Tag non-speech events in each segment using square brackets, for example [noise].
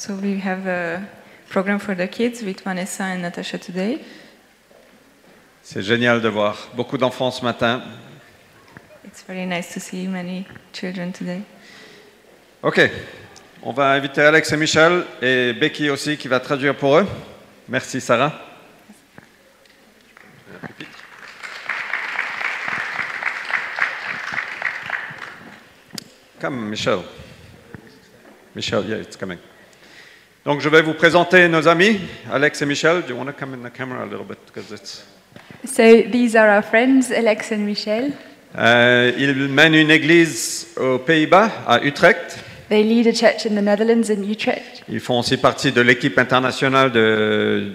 So we have a program for the kids with Vanessa and Natasha today. C'est génial de voir beaucoup d'enfants ce matin. It's very nice to see many children today. Ok, on va inviter Alex et Michel et Becky aussi qui va traduire pour eux. Merci Sarah. Come, Michel. Michel, yeah, it's coming. Donc, je vais vous présenter nos amis, Alex et Michel. Do you want to come in the camera a little bit? Because it's So these are our friends, Alex and Michel. Euh, ils mènent une église aux Pays-Bas, à Utrecht. They lead a church in the Netherlands in Utrecht. Ils font aussi partie de l'équipe internationale de,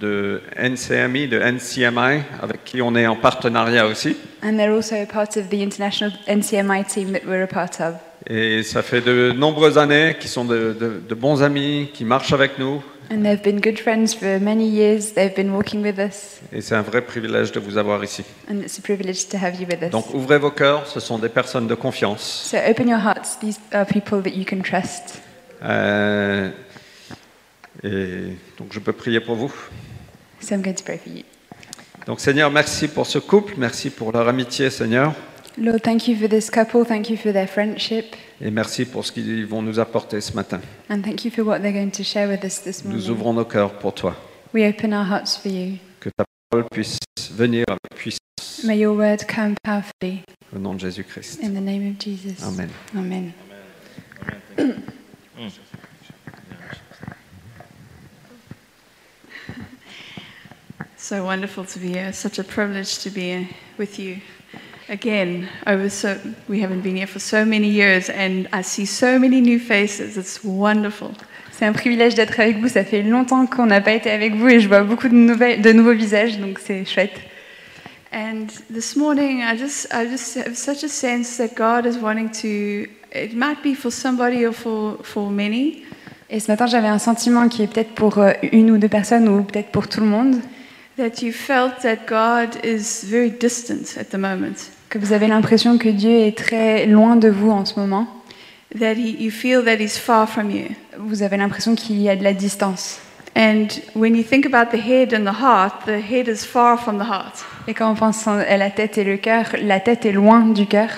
de NCMI, de NCMI, avec qui on est en partenariat aussi. And they're also a part of the international NCMI team that we're a part of. Et ça fait de nombreuses années qu'ils sont de, de- de bons amis, qui marchent avec nous. And they've been good friends for many years. They've been walking with us. Et c'est un vrai privilège de vous avoir ici. And it's a privilege to have you with us. Donc ouvrez vos cœurs, ce sont des personnes de confiance. So open your hearts. These are people that you can trust. Euh, et donc je peux prier pour vous. So I'm going to pray for you. Donc Seigneur, merci pour ce couple, merci pour leur amitié Seigneur. Lord, thank you for this couple. Thank you for their friendship. Et merci pour ce qu'ils vont nous apporter ce matin. And thank you for what they're going to share with us this Nous morning. ouvrons nos cœurs pour toi. We open our hearts for you. Que ta parole puisse venir avec puissance May your word come powerfully. au nom de Jésus-Christ. In the name of Jesus. Amen. Amen. [coughs] So wonderful to be here. Such a privilege to be uh, with you again. Over so we haven't been here for so many years, and I see so many new faces. It's wonderful. C'est un privilège d'être avec vous. Ça fait longtemps qu'on n'a pas été avec vous et je vois beaucoup de, nouvelles, de nouveaux visages, donc c'est chouette. And this morning, I just I just have such a sense that God is wanting to. It might be for somebody or for for many, Et ce matin, j'avais un sentiment qui est peut-être pour euh, une ou deux personnes ou peut-être pour tout le monde, that you felt that God is very distant at the moment. Que vous avez l'impression que Dieu est très loin de vous en ce moment. That he, you feel that He's far from you. Vous avez l'impression qu'il y a de la distance. And when you think about the head and the heart, the head is far from the heart. Et quand on pense à la tête et le cœur, la tête est loin du cœur.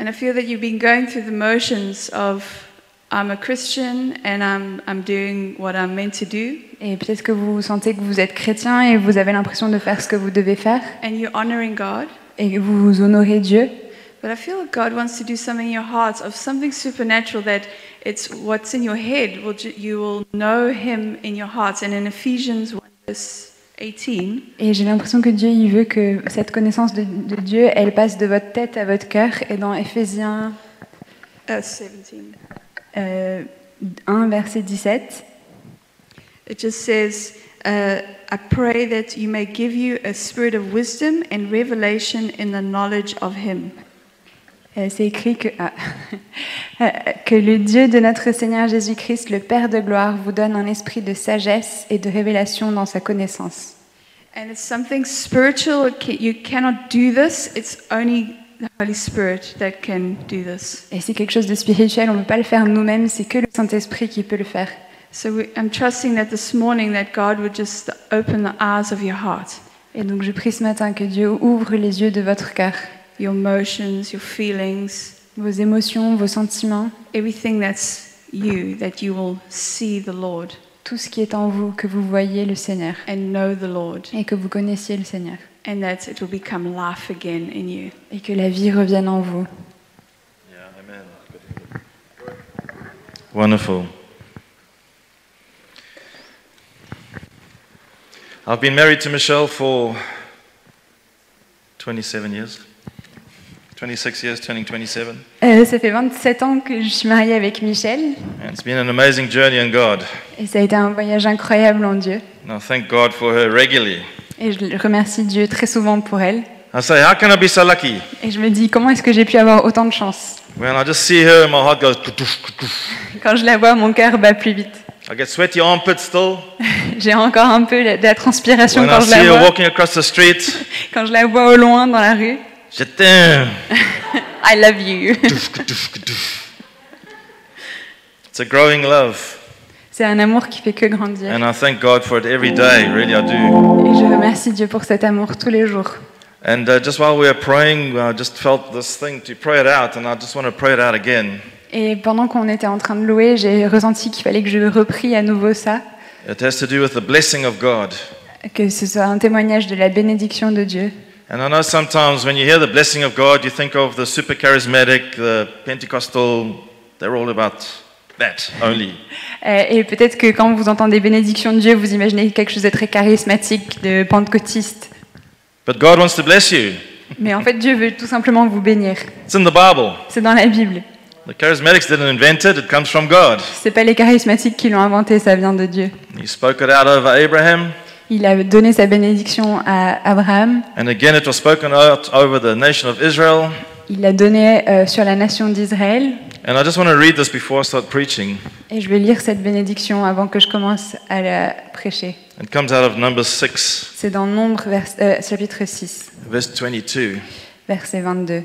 And I feel that you've been going through the motions of I'm a Christian and I'm, I'm doing what I'm meant to do, Et peut-être que vous sentez que vous êtes chrétien et vous avez l'impression de faire ce que vous devez faire and you're honoring God. Et vous honorez Dieu. But I feel God wants to do something in your hearts of something supernatural that it's what's in your head. Will you will know Him in your hearts. And in Ephesians 1 verse 18, Et j'ai l'impression que Dieu, il veut que cette connaissance de, de Dieu, elle passe de votre tête à votre cœur. Et dans Éphésiens uh, 17, euh, 1, verset 17, it just says, uh, I pray that you may give you a spirit of wisdom and revelation in the knowledge of Him. euh, c'est écrit que, ah, [laughs] euh, que le Dieu de notre Seigneur Jésus-Christ, le Père de gloire, vous donne un esprit de sagesse et de révélation dans sa connaissance. And it's something spiritual. It ca- You cannot do this. It's only the Holy Spirit that can do this. Et c'est quelque chose de spirituel, on ne peut pas le faire nous-mêmes, c'est que le Saint-Esprit qui peut le faire. So we, I'm trusting that this morning that God would just open the eyes of your heart, Et donc je prie ce matin que Dieu ouvre les yeux de votre cœur, your emotions, your feelings, vos émotions, vos sentiments, everything that's you, that you will see the Lord. Tout ce qui est en vous, que vous voyez le Seigneur. And know the Lord, et que vous connaissiez le Seigneur. And that it will become life again in you. et que la vie revienne en vous. Wonderful. I've been married to Michelle for 27 years. 26 years, turning 27. Euh, ça fait 27 ans que je suis mariée avec Michel And it's been an amazing journey in God. et ça a été un voyage incroyable en Dieu. Thank God for her regularly. Et je remercie Dieu très souvent pour elle. I say, how can I be so lucky? Et je me dis, comment est-ce que j'ai pu avoir autant de chance? When I just see her, my heart goes. Quand je la vois, mon cœur bat plus vite. I get sweaty armpits still. [laughs] J'ai encore un peu de la transpiration When quand I je see la her vois, walking across the street, [laughs] quand je la vois au loin dans la rue. je t'aime. [laughs] I love you. [laughs] It's a growing love. C'est un amour qui fait que grandir. And I thank God for it every day, really, I do. Et je remercie Dieu pour cet amour tous les jours. And uh, just while we were praying, I just felt this thing to pray it out, and I just want to pray it out again. Et pendant qu'on était en train de louer, j'ai ressenti qu'il fallait que je reprie à nouveau ça, It has to do with the blessing of God. que ce soit un témoignage de la bénédiction de Dieu. And I know sometimes when you hear the blessing of God, you think of the super charismatic, the Pentecostal, they're all about that only. [laughs] Euh, Et peut-être que quand vous entendez bénédiction de Dieu, vous imaginez quelque chose de très charismatique, de pentecôtiste. But God wants to bless you. Mais en fait, Dieu veut tout simplement vous bénir. It's in the Bible. C'est dans la Bible. The charismatics didn't invent it, it comes from God. C'est pas les charismatiques qui l'ont inventé, ça vient de Dieu. He spoke it out over Abraham, Il a donné sa bénédiction à Abraham. and again it was spoken out over the nation of Israel. Il l'a donné euh, sur la nation d'Israël. And I just want to read this before I start preaching. Et je vais lire cette bénédiction avant que je commence à la prêcher. It comes out of Numbers 6, C'est dans Nombre, vers- euh, chapitre 6, verse 22. verset 22.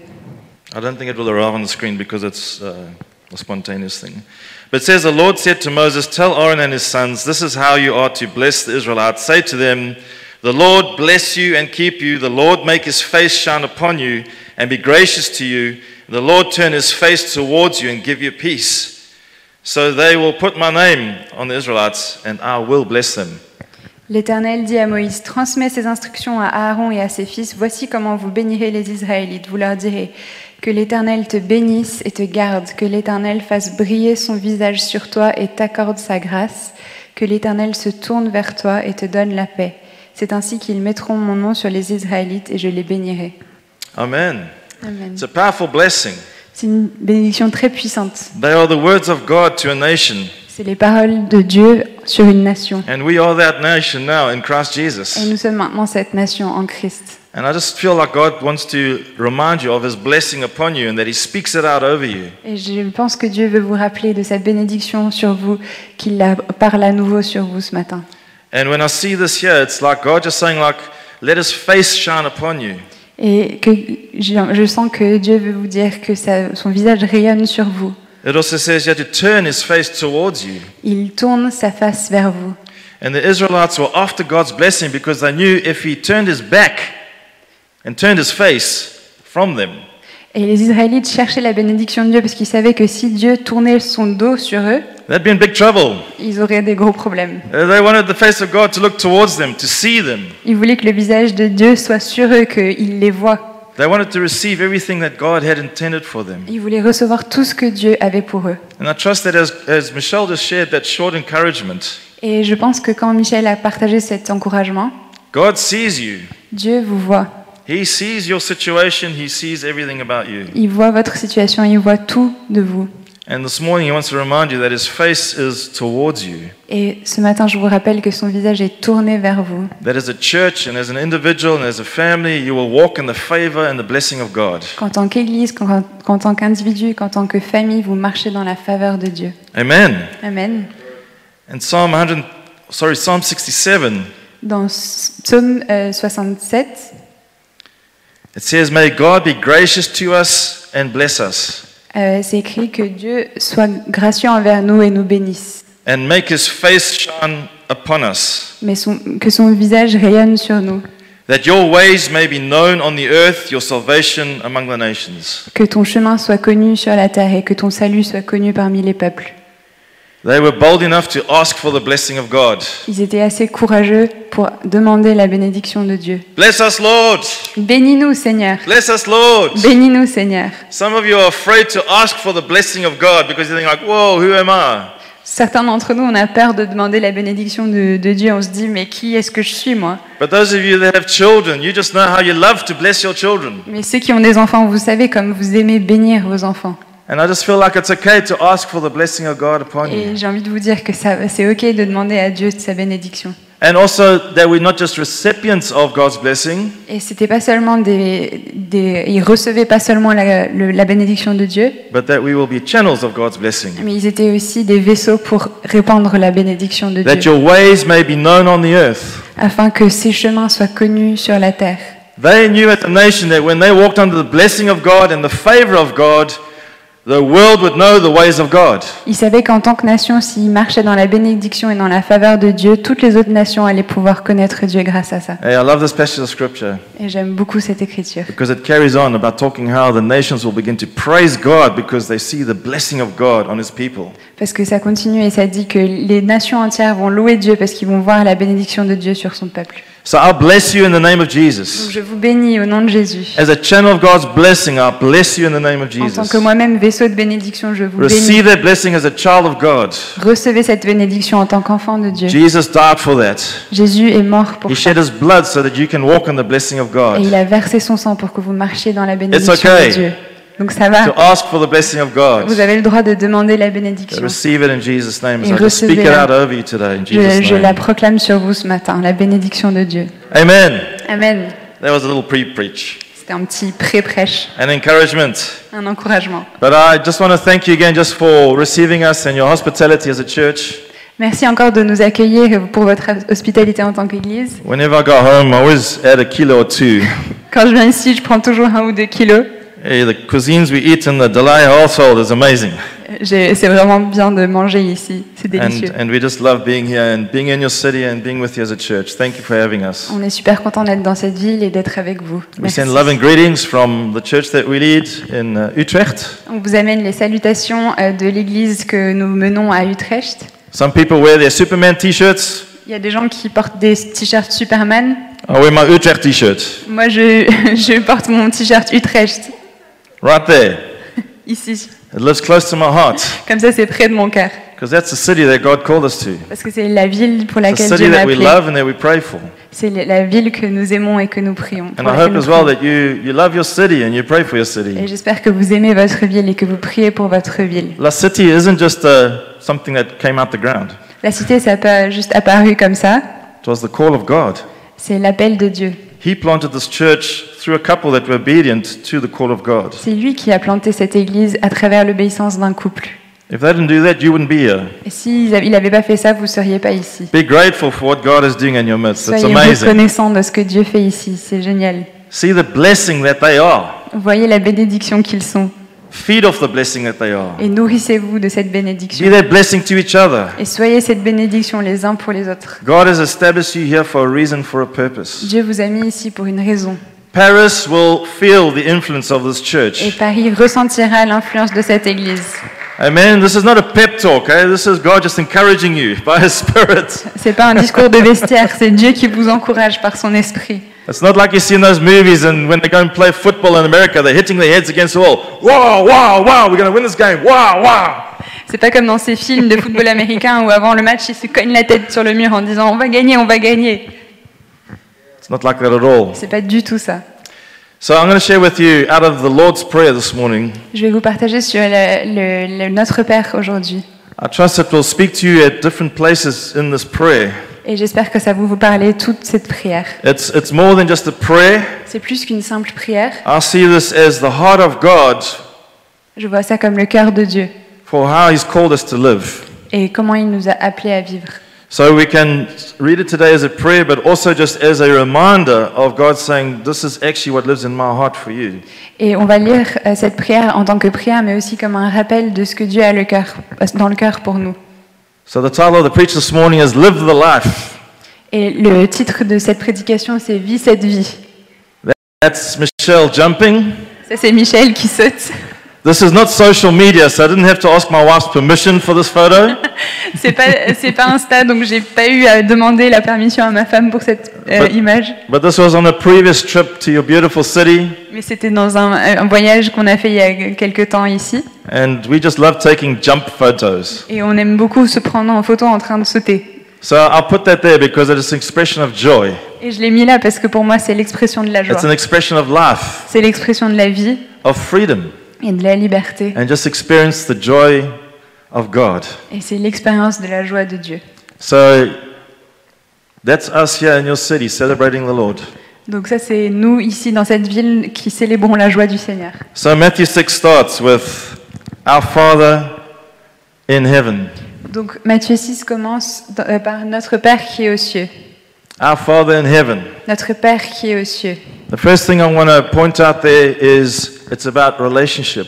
I don't think it will arrive on the screen because it's uh, a spontaneous thing. But it says, The Lord said to Moses, Tell Aaron and his sons, this is how you are to bless the Israelites. Say to them, The Lord bless you and keep you. The Lord make his face shine upon you and be gracious to you. The Lord turn his face towards you and give you peace. So they will put my name on the Israelites and I will bless them. L'Éternel dit à Moïse, transmets ces instructions à Aaron et à ses fils, voici comment vous bénirez les Israélites. Vous leur direz, que l'Éternel te bénisse et te garde, que l'Éternel fasse briller son visage sur toi et t'accorde sa grâce, que l'Éternel se tourne vers toi et te donne la paix. C'est ainsi qu'ils mettront mon nom sur les Israélites et je les bénirai. Amen. Amen. It's a powerful blessing. C'est une bénédiction très puissante. They are the words of God to a nation. C'est les paroles de Dieu sur une nation. And we are that nation now in Christ Et Jesus. nous sommes maintenant cette nation en Christ. And I just feel like God wants to remind you of His blessing upon you and that He speaks it out over you. Et je pense que Dieu veut vous rappeler de sa bénédiction sur vous, qu'il la parle à nouveau sur vous ce matin. And when I see this here, it's like God just saying, like, let His face shine upon you. Et que je, je sens que Dieu veut vous dire que sa- son visage rayonne sur vous. It also says you have to turn His face towards you. Il tourne sa face vers vous. And the Israelites were after God's blessing because they knew if He turned His back and turned His face from them, Et les Israélites cherchaient la bénédiction de Dieu parce qu'ils savaient que si Dieu tournait son dos sur eux, they'd be in big trouble. ils auraient des gros problèmes. Uh, They wanted the face of God to look towards them, to see them. Ils voulaient que le visage de Dieu soit sur eux, qu'il les voit. They wanted to receive everything that God had intended for them. Ils voulaient recevoir tout ce que Dieu avait pour eux. And I trust that as, as Michelle just shared that short encouragement, Et je pense que quand Michel a partagé cet encouragement, God sees you. Dieu vous voit. He sees your situation, He sees everything about you. Il voit votre situation, il voit tout de vous. And this morning, He wants to remind you that His face is towards you. Et ce matin, je vous rappelle que son visage est tourné vers vous. That as a church and as an individual and as a family, you will walk in the favor and the blessing of God. Qu'en tant qu'Église, qu'en tant qu'individu, qu'en tant que famille, vous marchez dans la faveur de Dieu. Amen. Amen. And Psalm 100, sorry, Psalm 67, Dans Psaume euh, 67, it says, May God be gracious to us and bless us, euh, c'est écrit que Dieu soit gracieux envers nous et nous bénisse. and make His face shine upon us. Mais son- que son visage rayonne sur nous. that your ways may be known on the earth, your salvation among the nations. Que ton chemin soit connu sur la terre et que ton salut soit connu parmi les peuples. They were bold enough to ask for the blessing of God. Ils étaient assez courageux pour demander la bénédiction de Dieu. Bless us, Lord. Bénis-nous, Seigneur. Bless us, Lord. Bénis-nous, Seigneur. Some of you are afraid to ask for the blessing of God because you think like, whoa, who am I? Certains d'entre nous, on a peur de demander la bénédiction de, de Dieu. On se dit, mais qui est-ce que je suis, moi? But those of you that have children, you just know how you love to bless your children. Mais ceux qui ont des enfants, vous savez comme vous aimez bénir vos enfants. And I just feel like it's okay to ask for the blessing of God upon you. Et j'ai envie de vous dire que c'est ok de demander à Dieu de sa bénédiction. And also that we're not just recipients of God's blessing, Et c'était pas seulement des, des, ils recevaient pas seulement la, le- la bénédiction de Dieu, but that we will be channels of God's blessing. mais ils étaient aussi des vaisseaux pour répandre la bénédiction de That Dieu, your ways may be known on the earth. afin que ces chemins soient connus sur la terre. They knew at the nation that when they walked under the blessing of God and the favor of God, the world would know the ways of God. Ils savaient qu'en tant que nation, s'ils marchaient dans la bénédiction et dans la faveur de Dieu, toutes les autres nations allaient pouvoir connaître Dieu grâce à ça. Hey, I love this passage of scripture Et j'aime beaucoup cette écriture. because it carries on about talking how the nations will begin to praise God because they see the blessing of God on his people. Parce que ça continue et ça dit que les nations entières vont louer Dieu parce qu'ils vont voir la bénédiction de Dieu sur son peuple. So I'll bless you in the name of Donc Jesus. je vous bénis au nom de Jésus. As a channel of God's blessing, I'll bless you in the name of En tant Jesus. que moi-même vaisseau de bénédiction, je vous bénis. Receive that blessing as a child of God. Recevez cette bénédiction en tant qu'enfant de Dieu. Jesus died for that. Jésus est mort pour He ça. shed his blood so that you can walk in the blessing of Et il God. a versé son sang pour que vous marchiez dans la bénédiction okay. de Dieu. Donc ça To va. ask for the blessing of God. Vous avez le droit de demander la bénédiction. Receive it in Jesus' name. Et So I just speak it recevez-la. out over you today in Je, la proclame sur vous ce matin, la bénédiction de Dieu. Amen. Amen. That was a little pre-preach. C'était un petit pré-prêche, encouragement. un encouragement. But I just want to thank you again just for receiving us and your hospitality as a church. Merci encore de nous accueillir pour votre hospitalité en tant qu'Église. Whenever I go home, I always add a kilo or two. Quand je viens ici, je prends toujours un ou deux kilos. Hey, the cuisines we eat in the Delay household is amazing. C'est vraiment bien de manger ici, c'est délicieux. And, and we just love being here and being in your city and being with you as a church. Thank you for having us. On est super content d'être dans cette ville et d'être avec vous. We Merci. send love and greetings from the church that we lead in uh, Utrecht. On vous amène les salutations euh, de l'église que nous menons à Utrecht. Some people wear their Superman t-shirts. Il y a des gens qui portent des t-shirts Superman. I wear my Utrecht t-shirt. Moi, je, [laughs] je porte mon t-shirt Utrecht, Right there. [laughs] ici. It lives close to my heart Comme ça, c'est près de mon cœur. because that's the city that God called us to. Parce que c'est la ville pour laquelle city Dieu m'a that we appelé. love and that we pray for. C'est la ville que nous aimons et que nous prions. And I hope as well that you, you love your city and you pray for your Et city. j'espère que vous aimez votre ville et que vous priez pour votre ville. La city isn't just uh, something that came out the ground. La cité, ça n'a pas juste apparu comme ça. It was the call of God. C'est l'appel de Dieu. He planted this church through a couple that were obedient to the call of God. C'est lui qui a planté cette église à travers l'obéissance d'un couple. If they didn't do that, you wouldn't be here. Et s'il n'avait pas fait ça, vous ne seriez pas ici. Be grateful for what God is doing in your midst. It's Soyez amazing. reconnaissants de ce que Dieu fait ici. C'est génial. See the blessing that they are. Vous voyez la bénédiction qu'ils sont. Feed off the blessing that they are. Et nourrissez-vous de cette Be bénédiction. that blessing to each other. Et soyez cette bénédiction les uns pour les autres. God has established you here for a reason, for a purpose. Dieu vous a mis ici pour une raison. Paris will feel the influence of this Et church. Paris ressentira l'influence de cette église. Amen. This is not a pep talk, eh? This is God just encouraging you [laughs] by His Spirit. C'est pas un discours de vestiaire, c'est Dieu qui vous encourage par son esprit. It's not like you see in those movies and when they go and play football in America, they're hitting their heads against the wall. Wow, wow, wow, we're going to win this game. Wow, wow. C'est pas comme dans ces films de football américain où avant le match, ils se cognent la tête sur le mur en disant on va gagner, on va gagner. It's not like that at all. C'est pas du tout ça. So I'm going to share with you out of the Lord's Prayer this morning. Je vais vous partager sur le- le- le- notre Père aujourd'hui. I trust it will speak to you at different places in this prayer. Et j'espère que ça va vous parler toute cette prière. It's, it's more than just a prayer. C'est plus qu'une simple prière. I see this as the heart of God Je vois ça comme le cœur de Dieu for how He's called us to live. et comment il nous a appelés à vivre. So we can read it today as a prayer, but also just as a reminder of God saying, This is actually what lives in my heart for you. Et on va lire euh, cette prière en tant que prière, mais aussi comme un rappel de ce que Dieu a le cœur, euh, dans le cœur pour nous. So the title of the preach this morning is Live the Life. Et le titre de cette prédication, c'est Vis cette vie. That's Michelle jumping. Ça, c'est Michel qui saute. This is not social media, so I didn't have to ask my wife's permission for this photo. [laughs] C'est pas, c'est pas Insta, donc j'ai pas eu à demander la permission à ma femme pour cette euh, But- image. But this was on a previous trip to your beautiful city, Mais c'était dans un, un voyage qu'on a fait il y a quelques temps ici. and we just love taking jump photos. Et on aime beaucoup se prendre en photo en train de sauter. So I'll put that there because it is an expression of joy. Et je l'ai mis là parce que pour moi, c'est l'expression de la joie. It's an expression of life, C'est l'expression de la vie of freedom, et de la liberté. and just experience the joy of God. Et c'est l'expérience de la joie de Dieu. So that's us here in your city celebrating the Lord. Donc ça, c'est nous ici dans cette ville qui célébrons la joie du Seigneur. So Matthew 6 starts with Our Father in heaven. Donc Matthieu 6 commence euh, par notre Père qui est aux cieux. Our Father in heaven. Notre Père qui est aux cieux. The first thing I want to point out there is it's about relationship.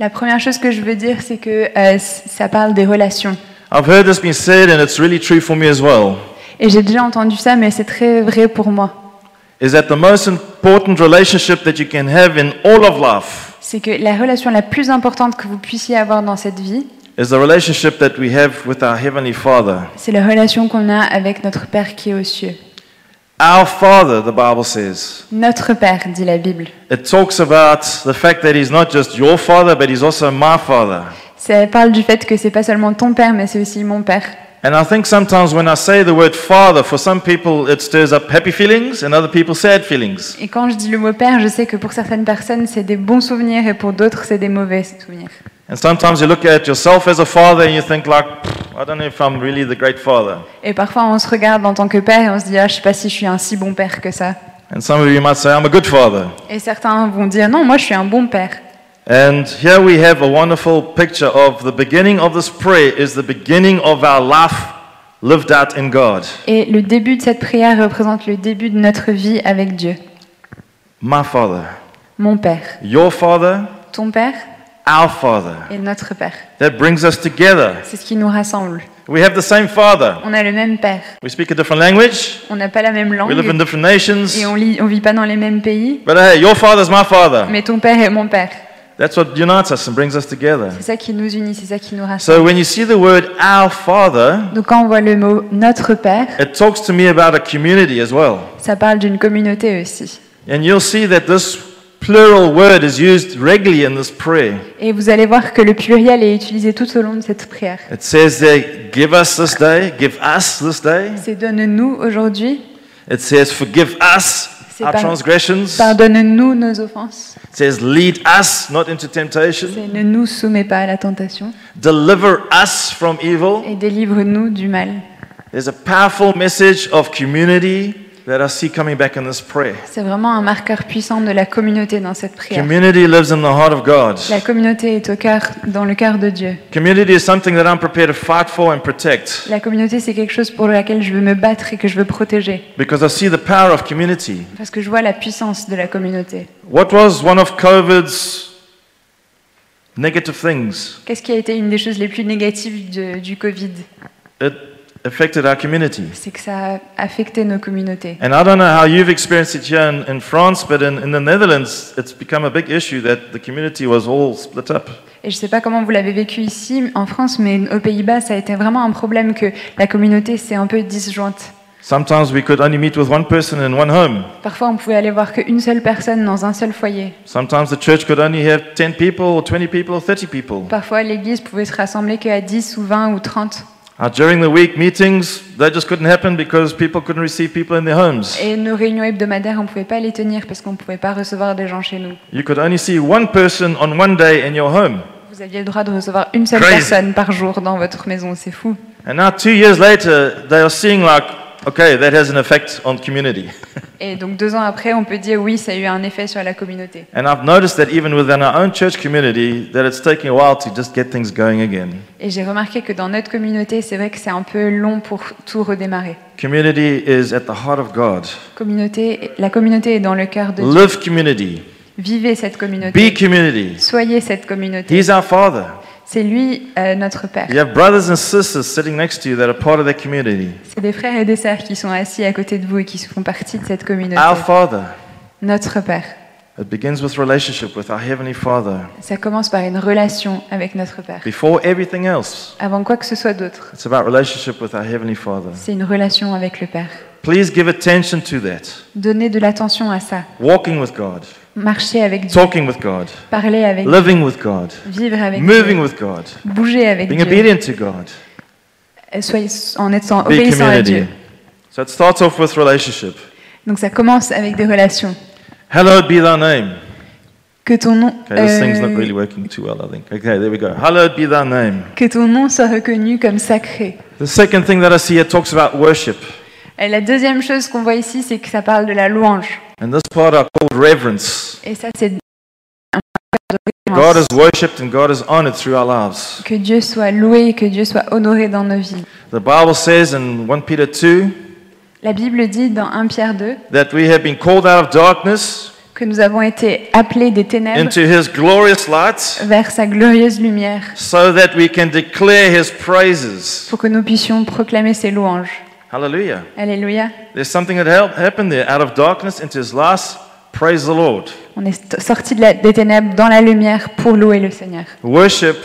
La première chose que je veux dire, c'est que euh, ça parle des relations. I've heard this being said, and it's really true for me as well. Et j'ai déjà entendu ça, mais c'est très vrai pour moi. Is that the most important relationship that you can have in all of life C'est que la relation la plus importante que vous puissiez avoir dans cette vie, is the relationship that we have with our Heavenly Father. c'est la relation qu'on a avec notre Père qui est aux cieux. Our Father, the Bible says. Notre Père, dit la Bible. It talks about the fact that He's not just your Father, but He's also my Father. Ça parle du fait que c'est pas seulement ton Père, mais c'est aussi mon Père. And I think sometimes when I say the word Father, for some people it stirs up happy feelings and other people sad feelings. Et quand je dis le mot Père, je sais que pour certaines personnes, c'est des bons souvenirs et pour d'autres, c'est des mauvais souvenirs. And sometimes you look at yourself as a father and you think like, "Pfft, I don't know if I'm really the great father. Et parfois, on se regarde en tant que père et on se dit, ah, je sais pas si je suis un si bon père que ça. And some of you might say, I'm a good father. Et certains vont dire, non, moi, je suis un bon père. And here we have a wonderful picture of the beginning of this prayer is the beginning of our life lived out in God. Et le début de cette prière représente le début de notre vie avec Dieu. My father, Mon père, your father, ton père our father. et notre père. That brings us together. C'est ce qui nous rassemble. We have the same father. On a le même père. We speak a different language. On n'a pas la même We live in langue. different nations. Et on ne vit pas dans les mêmes pays. But hey, your father's my father. Mais ton père est mon père. That's what unites us and brings us together. C'est ça qui nous unit, c'est ça qui nous rassemble. So when you see the word our father, Donc quand on voit le mot notre père, it talks to me about a community as well. ça parle d'une communauté aussi. And you'll see that this plural word is used regularly in this prayer. Et vous allez voir que le pluriel est utilisé tout au long de cette prière. It says there, give us this day, give us this day. C'est donne-nous aujourd'hui, It says, forgive us our transgressions. pardonne-nous nos offenses. It says, lead us not into temptation. C'est ne nous soumets pas à la tentation Deliver us from evil. et délivre-nous du mal. There's a powerful message of community that I see coming back in this prayer. C'est vraiment un marqueur puissant de la communauté dans cette prière. Community lives in the heart of God. La communauté est au cœur, dans le cœur de Dieu. Community is something that I'm prepared to fight for and protect La communauté, c'est quelque chose pour laquelle je veux me battre et que je veux protéger. because I see the power of community. Parce que je vois la puissance de la communauté. What was one of COVID's negative things? Qu'est-ce qui a été une des choses les plus négatives de- du Covid? It affected our community. C'est que ça a affecté nos communautés. And I don't know how you've experienced it here in, in France, but in, in the Netherlands, it's become a big issue that the community was all split up. Et je ne sais pas comment vous l'avez vécu ici, en France, mais aux Pays-Bas, ça a été vraiment un problème que la communauté s'est un peu disjointe. Sometimes we could only meet with one person in one home. Parfois, on pouvait aller voir qu'une seule personne dans un seul foyer. Sometimes the church could only have 10 people or 20 people or 30 people. Parfois, l'église pouvait se rassembler qu'à 10 ou 20 ou 30. Uh, during the week, meetings, they just couldn't happen because people couldn't receive people in their homes. Et nos réunions hebdomadaires, on pouvait pas les tenir parce qu'on pouvait pas recevoir des gens chez nous. You could only see one person on one day in your home. Vous aviez le droit de recevoir une seule Crazy. personne par jour dans votre maison, c'est fou. And now, two years later, they are seeing like, okay, that has an effect on community. [laughs] Et donc deux ans après, on peut dire oui, ça a eu un effet sur la communauté. And I've noticed that even within our own church community, that it's taking a while to just get things going again. Et j'ai remarqué que dans notre communauté, c'est vrai que c'est un peu long pour tout redémarrer. Community is at the heart of God. Communauté, la communauté est dans le cœur de Dieu. Live community. Vivez cette Be communauté. community. Soyez cette communauté. He's our Father. C'est lui euh, notre Père. You have brothers and sisters sitting next to you that are part of that community. C'est des frères et des sœurs qui sont assis à côté de vous et qui font partie de cette communauté. Our Father. Notre Père. It begins with relationship with our Heavenly Father. Ça commence par une relation avec notre Père. Before everything else, Avant quoi que ce soit d'autre, it's about relationship with our Heavenly Father. c'est une relation avec le Père. Please give attention to that. Donnez de l'attention à ça. Walking with God, Marcher avec Dieu. talking with God, Parler avec Dieu. living with God, Vivre avec moving Dieu. with God, Bouger avec being Dieu. obedient to God. Euh, Soyez en étant Be obéissant à. Dieu. So it starts off with relationship. Donc ça commence avec des relations. Hallowed be thy name. Que ton nom, Okay, this thing's not euh, really working too well, I think. Okay, there we go. Hallowed be thy name. que ton nom soit reconnu comme sacré. The second thing that I see here talks about worship. Et la deuxième chose qu'on voit ici, c'est que ça parle de la louange. And this part I called reverence. Et ça, c'est God is worshipped and God is honored through our lives. que Dieu soit loué et que Dieu soit honoré dans nos vies. The Bible says in 1 Peter 2 La Bible dit dans 1 Pierre 2 that we have been called out of darkness que que nous avons été appelés des ténèbres into his glorious light vers sa glorieuse lumière, so that we can declare his praises. pour que nous puissions proclamer ses louanges. Hallelujah. Alléluia. There's something that happened there. Out of darkness into his light, praise the Lord. On est sorti de la- des ténèbres dans la lumière pour louer le Seigneur. Worship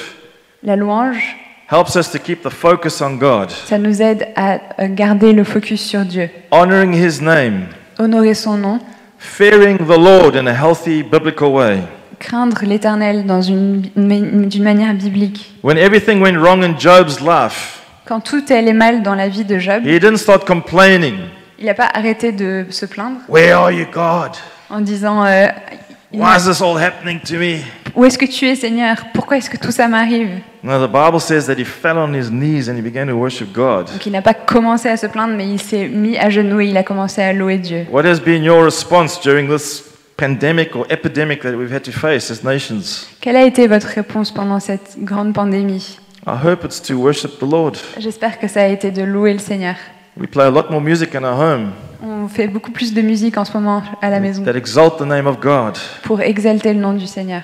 La louange, helps us to keep the focus on God, ça nous aide à euh, garder le focus sur Dieu, honoring his name, honorer son nom, fearing the Lord in a healthy biblical way. craindre l'Éternel dans une, une- d'une manière biblique. When everything went wrong in Job's life, Quand tout allait mal dans la vie de Job, he didn't start complaining. il n'a pas arrêté de se plaindre Where are you, God? en disant euh, Why is this all happening to me? Où est-ce que tu es, Seigneur? Pourquoi est-ce que tout ça m'arrive? No, the Bible says that he fell on his knees and he began to worship God. Donc il n'a pas commencé à se plaindre, mais il s'est mis à genoux et il a commencé à louer Dieu. What has been your response during this pandemic or epidemic that we've had to face as nations? Quelle a été votre réponse pendant cette grande pandémie? I hope it's to worship the Lord. J'espère que ça a été de louer le Seigneur. We play a lot more music in our home On fait beaucoup plus de musique en ce moment à la maison that exalt the name of God. pour exalter le nom du Seigneur.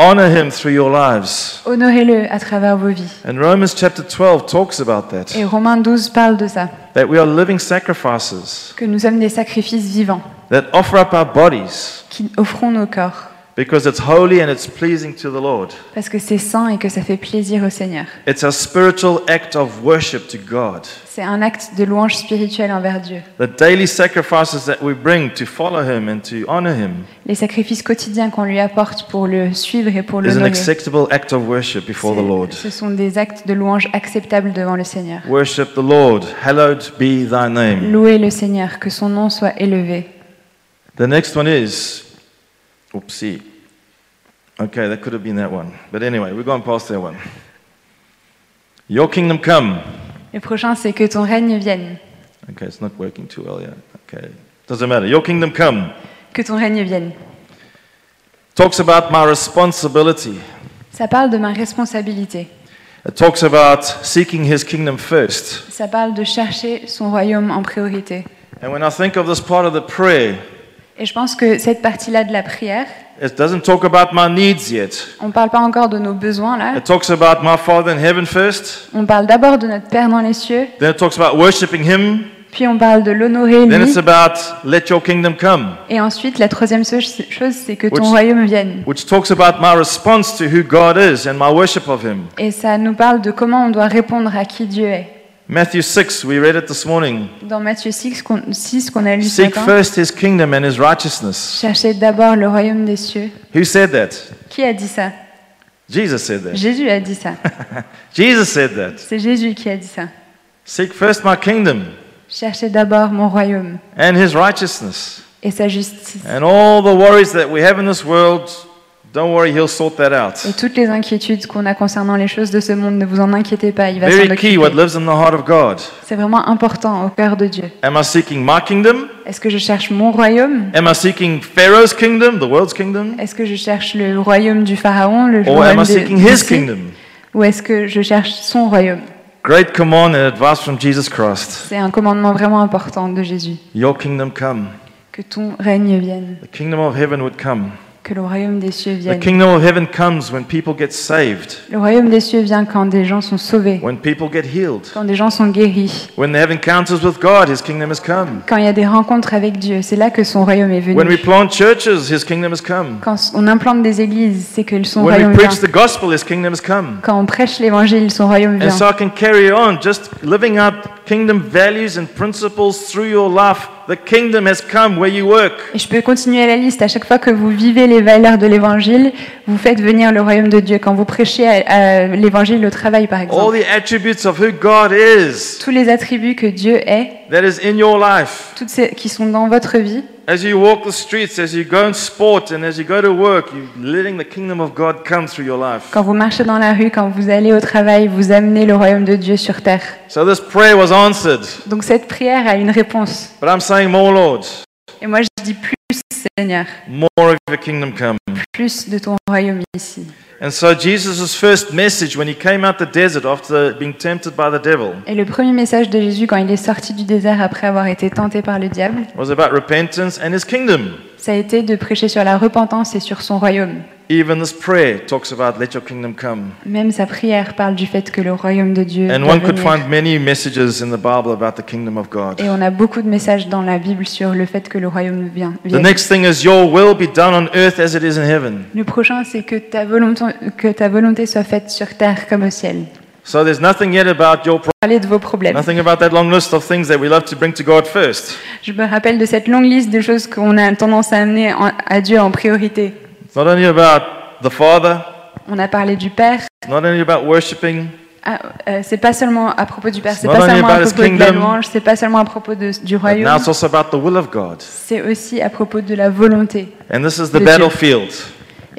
Honor him through your lives. Honorez-le à travers vos vies. And Romans chapter 12 talks about that. Et Romains 12 parle de ça, That we are living sacrifices que nous sommes des sacrifices vivants, that offer up our bodies qui offrons nos corps, because it's holy and it's pleasing to the Lord. parce que c'est saint et que ça fait plaisir au Seigneur. It's a spiritual act of worship to God. C'est un acte de louange spirituelle envers Dieu. The daily sacrifices that we bring to follow him and to honor him Les sacrifices quotidiens qu'on lui apporte pour le suivre et pour is an acceptable act of worship before the Lord. c'est- ce sont des actes de louange acceptables devant le Seigneur. Worship the Lord. Hallowed be thy name. Louez le Seigneur, que son nom soit élevé. The next one is, oopsie. Okay, that could have been that one. But anyway, we're going past that one. Your kingdom come. Le prochain, c'est que ton règne vienne. Okay, it's not working too well yet. Okay, doesn't matter. Your kingdom come. Que ton règne vienne. Talks about my responsibility. Ça parle de ma responsabilité. It talks about seeking his kingdom first. Ça parle de chercher son royaume en priorité. And when I think of this part of the prayer, Et je pense que cette partie-là de la prière, it doesn't talk about my needs yet. on ne parle pas encore de nos besoins là. It talks about my Father in heaven first. On parle d'abord de notre Père dans les cieux, Then it talks about worshiping him. puis on parle de l'honorer Then lui. it's about let your kingdom come, Et ensuite, la troisième so- chose, c'est que ton Which- royaume vienne. which talks about my response to who God is and my worship of him. Et ça nous parle de comment on doit répondre à qui Dieu est. Matthew 6, we read it this morning. Dans Matthieu 6 qu'on 6 qu'on a lu ce Seek matin, first his kingdom and his righteousness. cherchez d'abord le royaume des cieux. Who said that? Qui a dit ça Jesus said that. Jésus a dit ça. [laughs] Jesus said that. C'est Jésus qui a dit ça. Seek first my kingdom Cherchez d'abord mon royaume and his righteousness. et sa justice. And all the worries that we have in this world, don't worry, he'll sort that out. Et toutes les inquiétudes qu'on a concernant les choses de ce monde, ne vous en inquiétez pas, il va s'en Very key what occuper. lives in the heart of God. C'est vraiment important au cœur de Dieu. Am I seeking my kingdom? Est-ce que je cherche mon royaume? Am I seeking Pharaoh's kingdom, the world's kingdom? Est-ce que je cherche le royaume du Pharaon, le Or am royaume I de- seeking his d'ici kingdom? Ou est-ce que je cherche son royaume? Great command and advice from Jesus Christ. C'est un commandement vraiment important de Jésus. Your kingdom come. Que ton règne vienne, The kingdom of heaven would come. Que le royaume des cieux The kingdom of heaven comes when people get saved, Le royaume des cieux vient quand des gens sont sauvés, when people get healed, quand des gens sont guéris, when they have encounters with God, his kingdom has come. quand il y a des rencontres avec Dieu. C'est là que son royaume est When we venu. plant churches, his kingdom has come. Quand on implante des églises, c'est que son When royaume we preach the gospel, his kingdom has come. Quand on prêche l'évangile, son royaume And vient. so I can carry on just living out kingdom values and principles through your life. The kingdom has come where you work. Et je peux continuer la liste. À chaque fois que vous vivez les valeurs de l'évangile, vous faites venir le royaume de Dieu. Quand vous prêchez à- à l'évangile au travail, par All exemple. the attributes of who God is Tous les attributs que Dieu est, that is in your life. toutes ces qui sont dans votre vie, As you walk the streets, as you go in sport, and as you go to work, you're letting the kingdom of God come through your life. quand vous marchez dans la rue, quand vous allez au travail, vous amenez le royaume de Dieu sur terre. So this prayer was answered. Donc cette prière a une réponse. But I'm saying more, Lord, Et moi, je dis plus, Seigneur, more of your kingdom come. plus de ton royaume ici. And so Jesus' first message when he came out the desert after being tempted by the devil Et le premier message de Jésus quand il est sorti du désert après avoir été tenté par le diable, was about repentance and his kingdom. ça a été de prêcher sur la repentance et sur son royaume. Even this prayer talks about let your kingdom come. Même sa prière parle du fait que le royaume de Dieu And one could find many messages in the Bible about the kingdom of God. Et on a beaucoup de messages dans la Bible sur le fait que le royaume vient. The next thing is your will be done on earth as it is in heaven. Le prochain, c'est que ta, volonté, que ta volonté soit faite sur terre comme au ciel. So there's nothing yet about your Parlez de vos problèmes. nothing about that long list of things that we love to bring to God first. Je me rappelle de cette longue liste de choses qu'on a tendance à amener en- à Dieu en priorité. It's not only about the Father, On a parlé du Père. it's not only about worshiping, Ah, euh, c'est pas seulement à propos du Père, c'est Not pas only seulement à about his propos de la kingdom. louange, c'est pas seulement à propos de- du but now royaume, it's also about the will of God. c'est aussi à propos de la volonté. And this is the battlefield.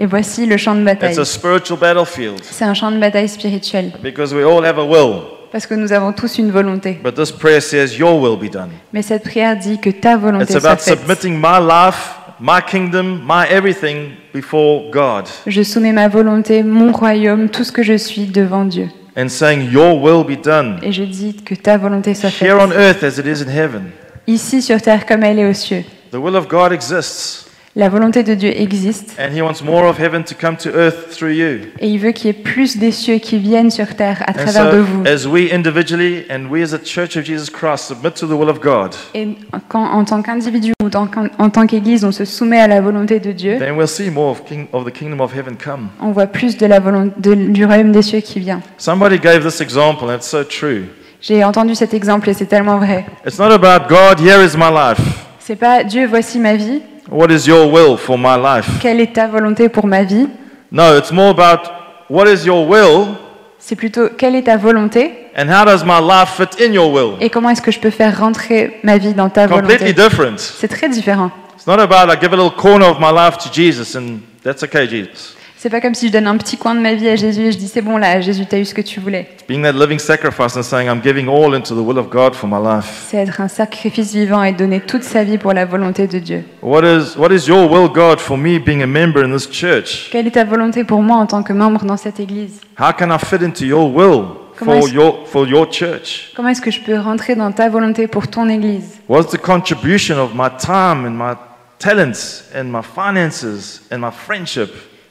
Et voici le champ de bataille. It's a spiritual battlefield C'est un champ de bataille spirituel, because we all have a will. parce que nous avons tous une volonté. But this prayer says, Your will be done. Mais cette prière dit que ta volonté It's soit about faite. submitting my life, my kingdom, my everything before God Je soumets ma volonté, mon royaume, tout ce que je suis devant Dieu. and saying, Your will be done Et je dis que ta volonté soit faite. here on earth as it is in heaven. Ici sur terre comme elle est aux cieux. The will of God exists, La volonté de Dieu existe and He wants more of heaven to come to earth through you. et il veut qu'il y ait plus des cieux qui viennent sur terre à travers de vous. as we individually and we as a church of Jesus Christ submit to the will of God, Et quand, en tant qu'individu ou en, en tant qu'Église, on se soumet à la volonté de Dieu, then we'll see more of, king, of the kingdom of heaven come. on voit plus de la volonté de- du royaume des cieux qui vient. Somebody gave this example, and it's so true. J'ai entendu cet exemple et c'est tellement vrai. It's not about God, here is my life. C'est pas Dieu, voici ma vie, What is your will for my life? quelle est ta volonté pour ma vie? No, it's more about what is your will C'est plutôt quelle est ta volonté? and how does my life fit in your will? et comment est-ce que je peux faire rentrer ma vie dans ta Completely volonté. different. C'est très différent. It's not about I give a little corner of my life to Jesus and that's okay, Jesus. C'est pas comme si je donne un petit coin de ma vie à Jésus et je dis c'est bon là, Jésus, t'as eu ce que tu voulais. Being that living sacrifice and saying I'm giving all into the will of God for my life. C'est être un sacrifice vivant et donner toute sa vie pour la volonté de Dieu. What is what is your will, God, for me being a member in this church? Quelle est ta volonté pour moi en tant que membre dans cette église? How can I fit into your will Comment for est-ce- your for your church? Comment est-ce que je peux rentrer dans ta volonté pour ton église? What's the contribution of my time and my talents and my finances and my friendship?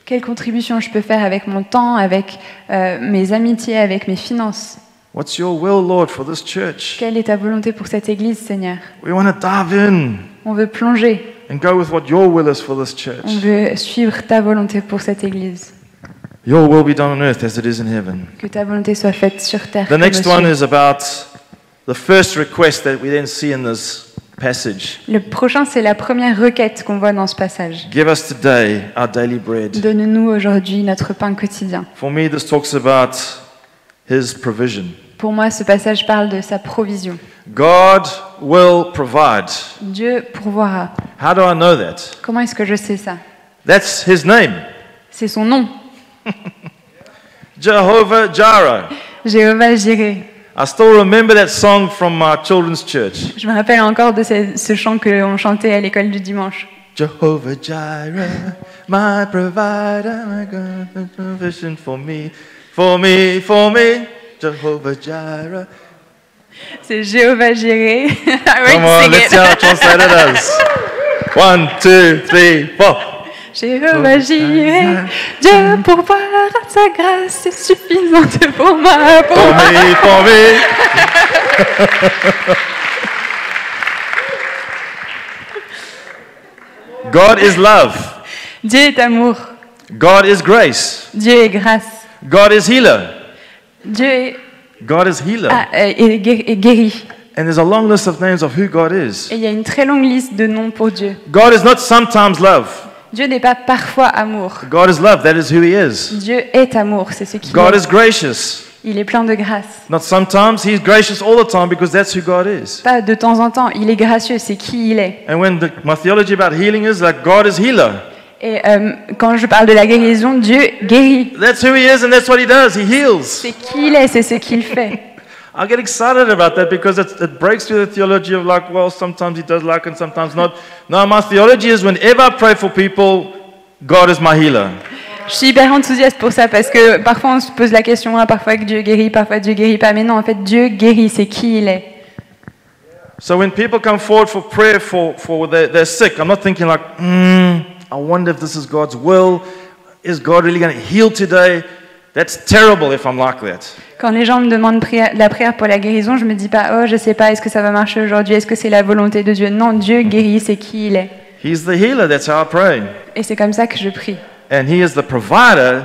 Quelle contribution je peux faire avec mon temps, avec euh, mes amitiés, avec mes finances? What's your will, Lord, for this church? Quelle est ta volonté pour cette église, Seigneur? We want to dive in On veut plonger, and go with what your will is for this on church. veut suivre ta volonté pour cette église. Your will be done on earth as it is in heaven. Que ta volonté soit faite sur terre. The comme next one ciel. is about the first request that we then see in this passage. Le prochain, c'est la première requête qu'on voit dans ce passage. Give us today our daily bread. Donne-nous aujourd'hui notre pain quotidien. For me, this talks about his provision. Pour moi, ce passage parle de sa provision. God will provide. Dieu pourvoira. How do I know that? Comment est-ce que je sais ça? That's his name, C'est son nom, [laughs] Jehovah Jireh. Jéhovah Jireh. I still remember that song from my children's church. Je me rappelle encore de ce, ce chant que l'on chantait à l'école du dimanche. Jehovah Jireh, my provider, my God, provision for me, for me, for me. Jehovah Jireh. C'est Jéhovah Jireh. [laughs] Come on, let's it. see how translated as. [laughs] One, two, three, four. Jéhovah Jireh, Dieu pourvoira sa grâce est suffisante pour moi. Pour For moi. me, for me. God is love. Dieu est amour. God is grace. Dieu est grâce. God is healer. Dieu est, God is healer. ah, euh, est gué- est guéri. And there's a long list of names of who God is. Et il y a une très longue liste de noms pour Dieu. God is not sometimes love. Dieu n'est pas parfois amour. God is love. That is who He is. Dieu est amour, c'est ce qu'il God est. is gracious. Il est plein de grâce. Not sometimes. He's gracious all the time because that's who God is. Pas de temps en temps, il est gracieux, c'est qui il est. And when the, my theology about healing is that God is healer. Et euh, quand je parle de la guérison, Dieu guérit. That's who He is and that's what He does. He heals. C'est qui il est, c'est ce qu'il fait. I get excited about that because it, it breaks through the theology of like, well, sometimes He does like and sometimes not. No, my theology is whenever I pray for people, God is my healer. Je suis hyper enthousiaste pour ça parce que parfois on se pose la question, ah, parfois que Dieu guérit, parfois Dieu guérit pas. Mais non, en fait, Dieu guérit, c'est qui il est. So when people come forward for prayer for, for their, they're sick, I'm not thinking like, hmm, I wonder if this is God's will. Is God really going to heal today? That's terrible if I'm like that. Quand les gens me demandent prière- la prière pour la guérison, je me dis pas, oh, je sais pas, est-ce que ça va marcher aujourd'hui, est-ce que c'est la volonté de Dieu? Non, Dieu guérit, c'est qui il est. He's the healer, that's how I pray. Et c'est comme ça que je prie. And He is the provider,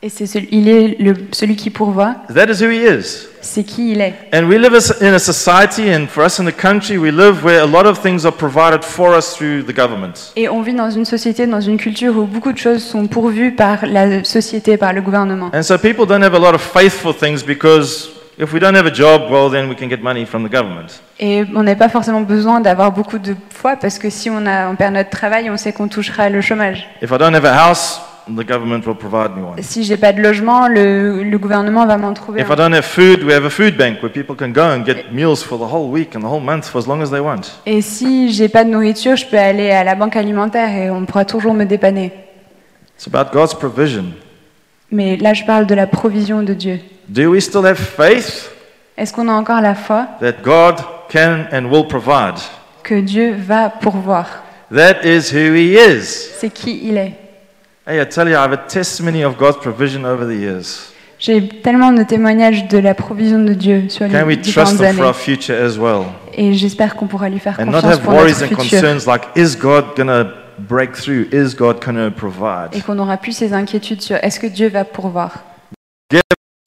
Et c'est celui, il est le- celui qui pourvoit, that is who He is. C'est qui il est. And we live in a society, and for us in the country, we live where a lot of things are provided for us through the government. Et on vit dans une société, dans une culture où beaucoup de choses sont pourvues par la société, par le gouvernement. And so people don't have a lot of faithful things because if we don't have a job, well, then we can get money from the government. Et on n'a pas forcément besoin d'avoir beaucoup de foi parce que si on, a, on perd notre travail, on sait qu'on touchera le chômage. If I don't have a house, the government will provide me one. Si j'ai pas de logement, le, le gouvernement va m'en trouver. If I don't have food, we have a food bank where people can go and get meals for the whole week and the whole month for as long as they want. Et si j'ai pas de nourriture, je peux aller à la banque alimentaire et on pourra toujours me dépanner. It's about God's provision. Mais là, je parle de la provision de Dieu. Do we still have faith Est-ce qu'on a encore la foi that God can and will provide? que Dieu va pourvoir? That is who He is. C'est qui il est. Hey, I tell you, I have a testimony of God's provision over the years. J'ai tellement de témoignages de la provision de Dieu sur Can les we trust différentes Him for années. our future as well? Et j'espère qu'on pourra lui faire And not confiance have pour worries notre and futur. concerns like, is God going to break through? Is God going to provide? Et qu'on n'aura plus ces inquiétudes sur est-ce que Dieu va pourvoir? Give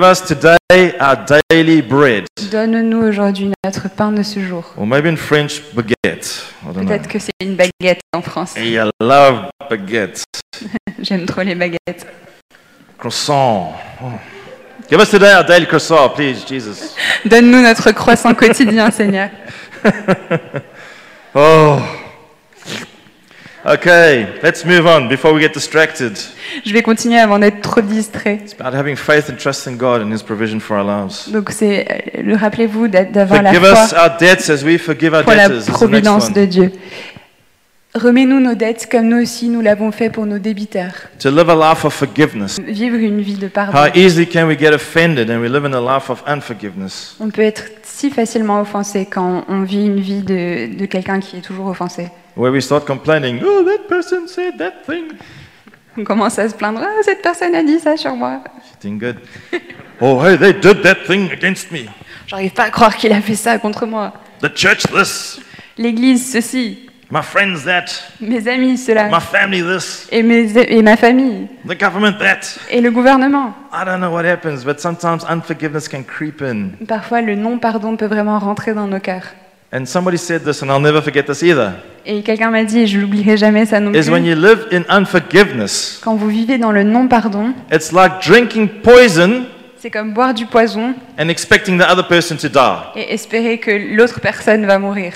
us today our daily bread. Donne-nous aujourd'hui notre pain de ce jour. Or maybe in French, baguette. I don't know. Peut-être que c'est une baguette en France. Hey, I love baguette. [laughs] J'aime trop les baguettes. Croissant. Oh. Give us today our daily croissant, please, Jesus. Donne-nous notre croissant quotidien, Seigneur. [laughs] Oh. Okay, let's move on before we get distracted. Je vais continuer avant d'être trop distrait. It's about having faith and trusting God and His provision for our lives. Donc c'est, euh, le- rappelez-vous d'a- d'avoir la Forgive us foi our debts as we forgive our pour la debtors. the next providence de Dieu. Remets-nous nos dettes comme nous aussi nous l'avons fait pour nos débiteurs. To live a life of forgiveness. Vivre une vie de pardon. How easily can we get offended and we live in a life of unforgiveness? On peut être si facilement offensé quand on vit une vie de, de quelqu'un qui est toujours offensé. Where we start complaining, oh, that person said that thing. On commence à se plaindre, ah, cette personne a dit ça sur moi. Good. [laughs] oh, hey, they did that thing against me. J'arrive pas à croire qu'il a fait ça contre moi. The church this, L'église, ceci. my friends that, Mes amis, cela. my family this, Et, mes, et ma famille. the government that. Et le gouvernement. I don't know what happens, but sometimes unforgiveness can creep in. Parfois, le non-pardon peut vraiment rentrer dans nos cœurs. And somebody said this, and I'll never forget this either, Et quelqu'un m'a dit, et je l'oublierai jamais ça non is when plus, you live in unforgiveness, quand vous vivez dans le non-pardon, it's like drinking poison c'est comme boire du poison and expecting the other person to die. et espérer que l'autre personne va mourir.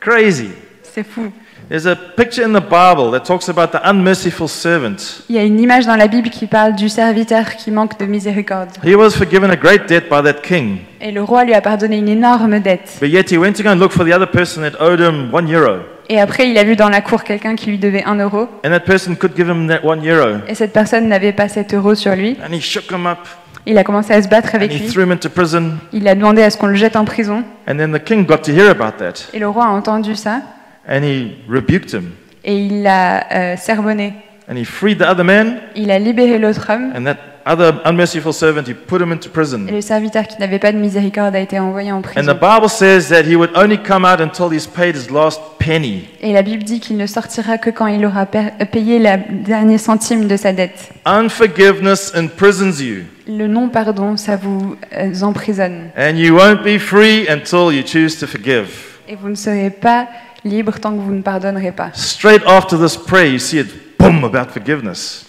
Crazy. C'est fou. There's a picture in the Bible that talks about the unmerciful servant. Il y a une image dans la Bible qui parle du serviteur qui manque de miséricorde. He was forgiven a great debt by that king, Et le roi lui a pardonné une énorme dette. but yet he went to go and look for the other person that owed him one euro. Et après, il a vu dans la cour quelqu'un qui lui devait un euro. And that person could give him that one euro. Et cette personne n'avait pas cet euro sur lui. And he shook him up Il a commencé à se battre avec he lui. threw him into prison. Il a demandé à ce qu'on le jette en prison. And then the king got to hear about that Et le roi a entendu ça. And he rebuked him. Et il l'a euh, sermonné. And he freed the other man. Il a libéré l'autre homme. And that other unmerciful servant, he put him into Et prison. le serviteur qui n'avait pas de miséricorde a été envoyé en And the prison. Bible says that he would only come out until he's paid his last penny. Et la Bible dit qu'il ne sortira que quand il aura euh, payé la dernier centime de sa dette. Unforgiveness imprisons you, Le non-pardon, ça vous euh, emprisonne. and you won't be free until you choose to forgive. Et vous ne serez pas libre tant que vous ne pardonnerez pas. Straight after this prayer, you see it boom about forgiveness.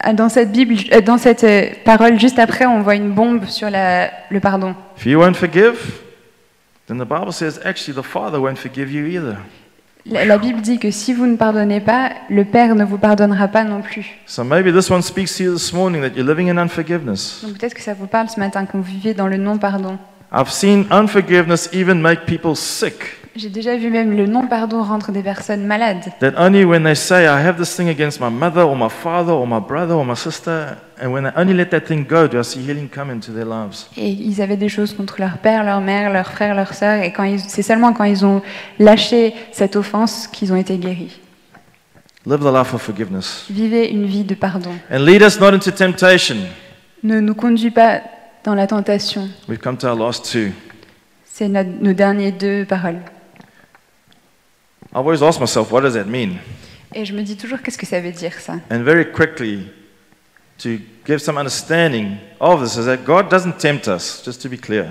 Ah, Dans cette Bible, euh, dans cette euh, parole, juste après, on voit une bombe sur la- le pardon. If you won't forgive, then the Bible says actually the Father won't forgive you either. La, la Bible dit que si vous ne pardonnez pas, le Père ne vous pardonnera pas non plus. So maybe this one speaks to you this morning that you're living in unforgiveness. Donc peut-être que ça vous parle ce matin qu'on vivait dans le non-pardon. I've seen unforgiveness even make people sick. J'ai déjà vu même le non-pardon rendre des personnes malades. That only when they say, I have this thing against my mother or my father or my brother or my sister, and when they only let that thing go, do I see healing come into their lives? Et ils avaient des choses contre leur père, leur mère, leur frère, leur sœur. Et quand ils- c'est seulement quand ils ont lâché cette offense qu'ils ont été guéris. Live the life of forgiveness. Vivez une vie de pardon. And lead us not into temptation. Ne nous conduis pas dans la tentation. We've come to our last two. C'est notre- nos derniers deux paroles. I've always asked myself, what does that mean? Et je me dis toujours, qu'est-ce que ça veut dire ça? And very quickly, to give some understanding of this, is that God doesn't tempt us, just to be clear.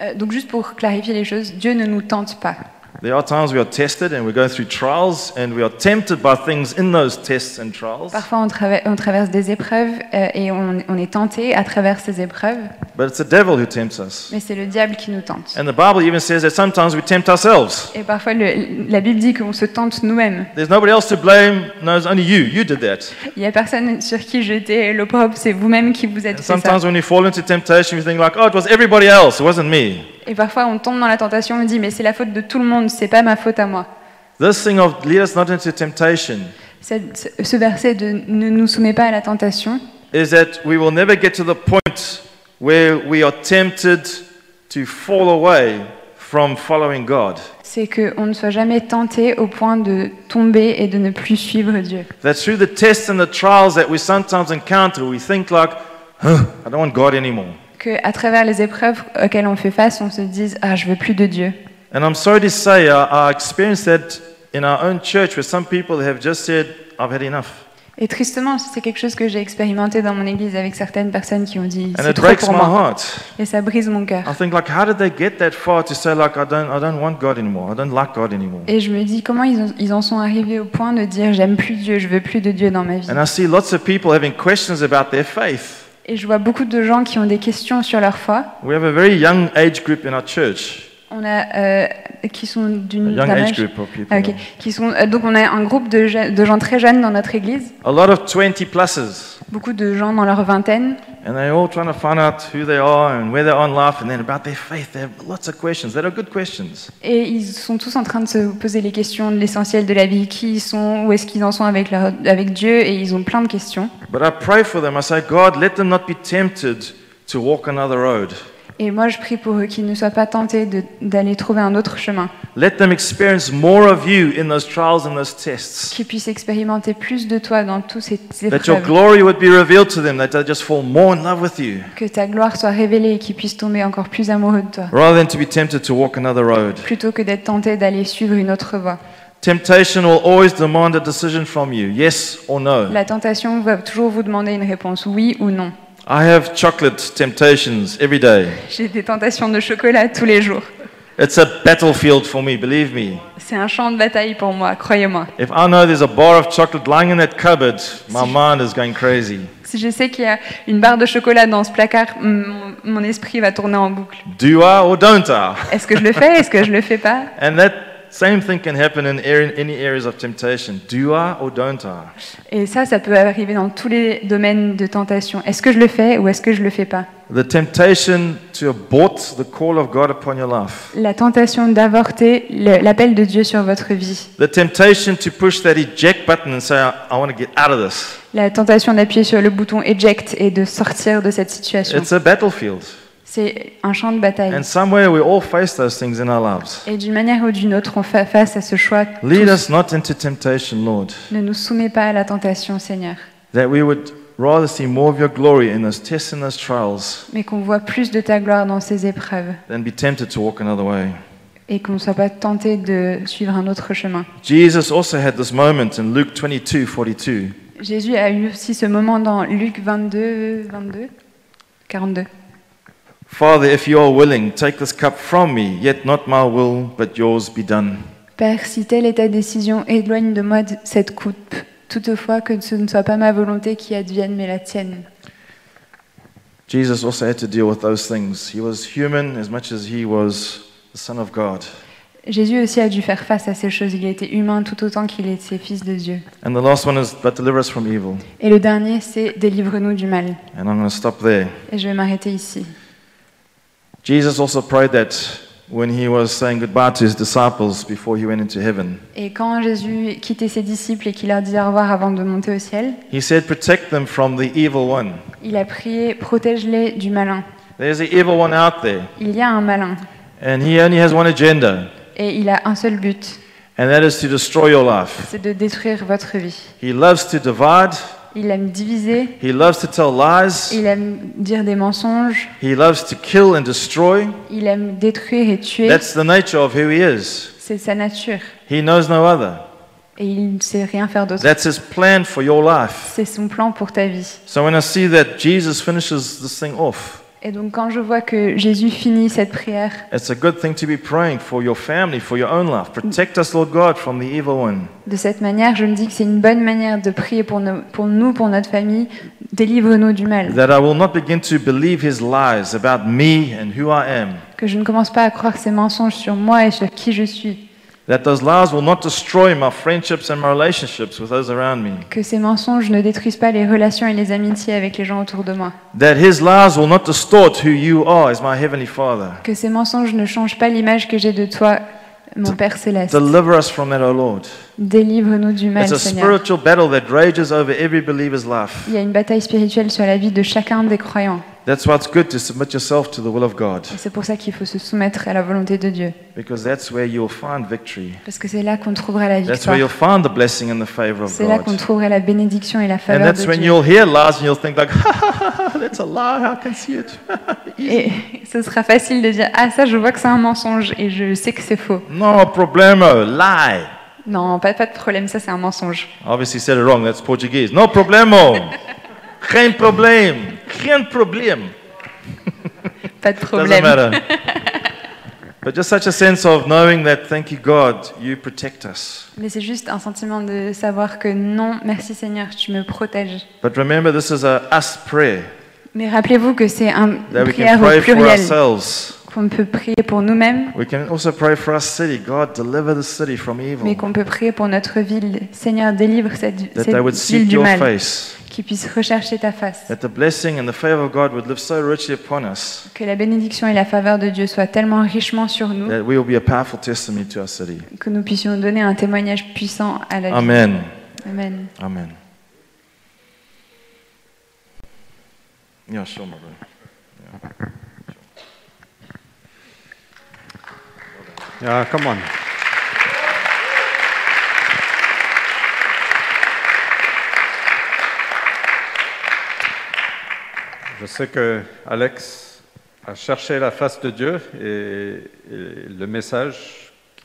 Euh, Donc juste pour clarifier les choses, Dieu ne nous tente pas. There are times we are tested and we go through trials and we are tempted by things in those tests and trials. Parfois on, trava- on traverse des épreuves euh, et on, on est tenté à travers ces épreuves, But it's the devil who tempts us. mais c'est le diable qui nous tente. And the Bible even says that sometimes we tempt ourselves. Et parfois le- la Bible dit qu'on se tente nous-mêmes. There's nobody else to blame. No, it's only you. You did that. Il n'y a personne sur qui jeter l'opprobre, c'est vous-même qui vous êtes And fait ça. sometimes when you fall into temptation, you think like, oh, it was everybody else. It wasn't me. Et parfois on tombe dans la tentation, on dit mais c'est la faute de tout le monde, c'est pas ma faute à moi. This thing of lead us not into temptation Cette- ce verset de ne nous soumet pas à la tentation, is that we will never get to the point where we are tempted to fall away from following God. c'est qu'on ne soit jamais tenté au point de tomber et de ne plus suivre Dieu. That through the tests and the trials that we sometimes encounter, we think like, huh, I don't want God anymore. Que à travers les épreuves auxquelles on fait face, on se dise ah je veux plus de Dieu. And I'm sorry to say, I, I experienced that in our own church where some people have just said, I've had enough. Et tristement, c'est quelque chose que j'ai expérimenté dans mon église avec certaines personnes qui ont dit And c'est it trop breaks pour my moi. heart. Et ça brise mon cœur. I think like, how did they get that far to say like, I don't, I don't want God anymore. I don't like God anymore? Et je me dis comment ils, ont- ils en sont arrivés au point de dire j'aime plus Dieu, je veux plus de Dieu dans ma vie? And I see lots of people having questions about their faith. Et je vois beaucoup de gens qui ont des questions sur leur foi. On a euh, qui sont d'une. Qui sont donc on a un groupe de, je- de gens très jeunes dans notre église, A lot of 20 pluses. beaucoup de gens dans leur vingtaine, And they're all trying to find out who they are and where they are in life. And then about their faith, they have lots of questions that are good questions. et ils sont tous en train de se poser les questions de l'essentiel de la vie, qui ils sont, où est-ce qu'ils en sont avec, leur, avec Dieu, et ils ont plein de questions. But I pray for them. I say, God, let them not be tempted to walk another road. Et moi, je prie pour eux qu'ils ne soient pas tentés d'aller trouver un autre chemin, Let them experience more of you in those trials and those tests. qu'ils puissent expérimenter plus de toi dans tous ces That your épreuves, glory would be revealed to them, that they just fall more in love with you, que ta gloire soit révélée et qu'ils puissent tomber encore plus amoureux de toi, rather than to be tempted to walk another road. plutôt que d'être tentés d'aller suivre une autre voie. Temptation will always demand a decision from you yes or no. La tentation va toujours vous demander une réponse, oui ou non. I have chocolate temptations every day. J'ai des tentations de chocolat tous les jours. It's a battlefield for me, believe me. C'est un champ de bataille pour moi, croyez-moi. If I know there's a bar of chocolate lying in that cupboard, my mind is going crazy. Si je sais qu'il y a une barre de chocolat dans ce placard, mon, mon esprit va tourner en boucle. Do I or don't I? Est-ce que je le fais Est-ce que je le fais pas? And that same thing can happen in any areas of temptation. Do I or don't I? Et ça, ça peut arriver dans tous les domaines de tentation. Est-ce que je le fais ou est-ce que je le fais pas? The temptation to abort the call of God upon your life. La tentation d'avorter l'appel de Dieu sur votre vie. The temptation to push that eject button and say, I, I want to get out of this. La tentation d'appuyer sur le bouton eject et de sortir de cette situation. It's a battlefield. C'est un champ de bataille. And somewhere we all face those things in our lives. Et d'une manière ou d'une autre, on fait face à ce choix. Lead us not into temptation, Lord, Ne nous soumets pas à la tentation, Seigneur, that we would rather see more of your glory in those tests and those trials mais qu'on voit plus de ta gloire dans ces épreuves than be tempted to walk another way. et qu'on ne soit pas tenté de suivre un autre chemin. Jesus also had this moment in Luke 22 42. Jésus a eu aussi ce moment dans Luc 22, 22, 42. Father, if you are willing, take this cup from me, yet not my will, but yours be done. Père, si telle est ta décision, éloigne de moi cette coupe. Toutefois, que ce ne soit pas ma volonté qui advienne, mais la tienne. Jesus also had to deal with those things. He was human as much as he was the Son of God. Jésus aussi a dû faire face à ces choses. Il était humain tout autant qu'il était fils de Dieu. And the last one is, but deliver us from evil. Et le dernier, c'est délivre-nous du mal. And I'm going to stop there. Et je vais m'arrêter ici. Jesus also prayed that when he was saying goodbye to his disciples before he went into heaven. Et quand Jésus quittait ses disciples et qu'il leur dit au revoir avant de monter au ciel, He said, Protect them from the evil one. il a prié Protège-les du malin. There's the evil one out there, Il y a un malin and he only has one agenda, et il a un seul but and that is to destroy your life. c'est de détruire votre vie. He loves to divide, Il aime diviser, he loves to tell lies, il aime dire des mensonges, he loves to kill and destroy. il aime détruire et tuer. That's the nature of who he is. C'est sa nature. He knows no other. Et il ne sait rien faire d'autre. That's his plan for your life. C'est son plan pour ta vie. So when I see that Jesus finishes this thing off, Et donc quand je vois que Jésus finit cette prière, it's a good thing to be praying for your family, for your own life. Protect us, Lord God, from the evil one. de cette manière, je me dis que c'est une bonne manière de prier pour, nos- pour nous, pour notre famille. Délivre-nous du mal. That I will not begin to believe his lies about me and who I am. Que je ne commence pas à croire ces mensonges sur moi et sur qui je suis. That those lies will not destroy my friendships and my relationships with those around me. Que ces mensonges ne détruisent pas les relations et les amitiés avec les gens autour de moi. That his lies will not distort who you are as my heavenly Father. Que ces mensonges ne changent pas l'image que j'ai de toi, mon Père céleste. Deliver us from that, O Lord. Délivre-nous du mal, It's a Seigneur. spiritual battle that rages over every believer's life. Il y a une bataille spirituelle sur la vie de chacun des croyants. That's why it's good to submit yourself to the will of God, Et c'est pour ça qu'il faut se soumettre à la volonté de Dieu. because that's where you'll find victory. Parce que c'est là qu'on trouvera la That's where victoire. you'll find the blessing and the favor of C'est là qu'on God. trouvera la bénédiction et la And faveur that's de when Dieu. you'll hear lies and you'll think like, [laughs] ha ha ha, ha that's a lie, I can see it. [laughs] Et ce sera facile de dire Ah, ça, je vois que c'est un mensonge et je sais que c'est faux. no problemo, lie. Non, pas, pas de problème, ça, c'est un mensonge. Obviously said it wrong, that's Portuguese. No problemo. [laughs] Geen probleem. Geen probleem. Pas de Doesn't problème. matter. [laughs] but just such a sense of knowing that, thank you God, you protect us. Mais c'est juste un sentiment de savoir que non, merci Seigneur, tu me protèges. But remember, this is a us prayer Mais rappelez-vous que c'est un that une we prière can au pray for pluriel, ourselves. Qu'on peut prier pour nous-mêmes, We can also pray for our city. God, deliver the city from mais evil. qu'on peut prier pour notre ville. Seigneur, délivre cette, ville du mal, face. qu'ils puissent rechercher ta face. Que la bénédiction et la faveur de Dieu soient tellement richement sur nous que nous puissions donner un témoignage puissant à la vie. Amen. Amen. Amen. Yeah, sure, my brother. Yeah, come on. Je sais que Alex a cherché la face de Dieu et le message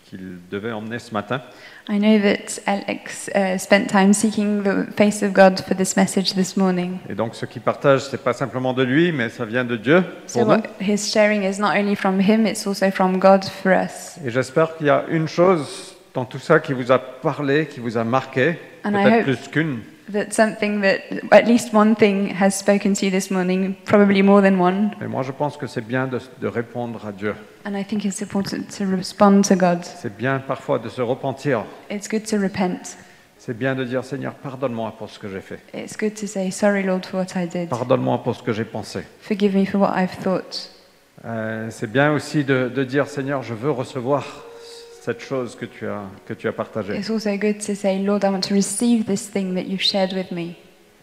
qu'il devait emmener ce matin. I know that Alex uh, spent time seeking the face of God for this message this morning. Et donc ce qu'il partage, c'est pas simplement de lui, mais ça vient de Dieu So pour nous. what his sharing is not only from him, it's also from God for us. Et j'espère qu'il y a une chose dans tout ça qui vous a parlé, qui vous a marqué, And I peut-être hope- plus qu'une. That something that, at least one thing has spoken to you this morning, probably more than one. Mais moi, je pense que c'est bien de, de répondre à Dieu. And I think it's important to respond to God. C'est bien parfois de se repentir. It's good to repent. C'est bien de dire Seigneur, pardonne-moi pour ce que j'ai fait. It's good to say, Sorry, Lord, for what I did. Pardonne-moi pour ce que j'ai pensé. Forgive me for what I've thought. Euh, c'est bien aussi de, de dire Seigneur, je veux recevoir cette chose que tu as, que tu as partagée. It's also good to say, Lord, I want to receive this thing that you've shared with me.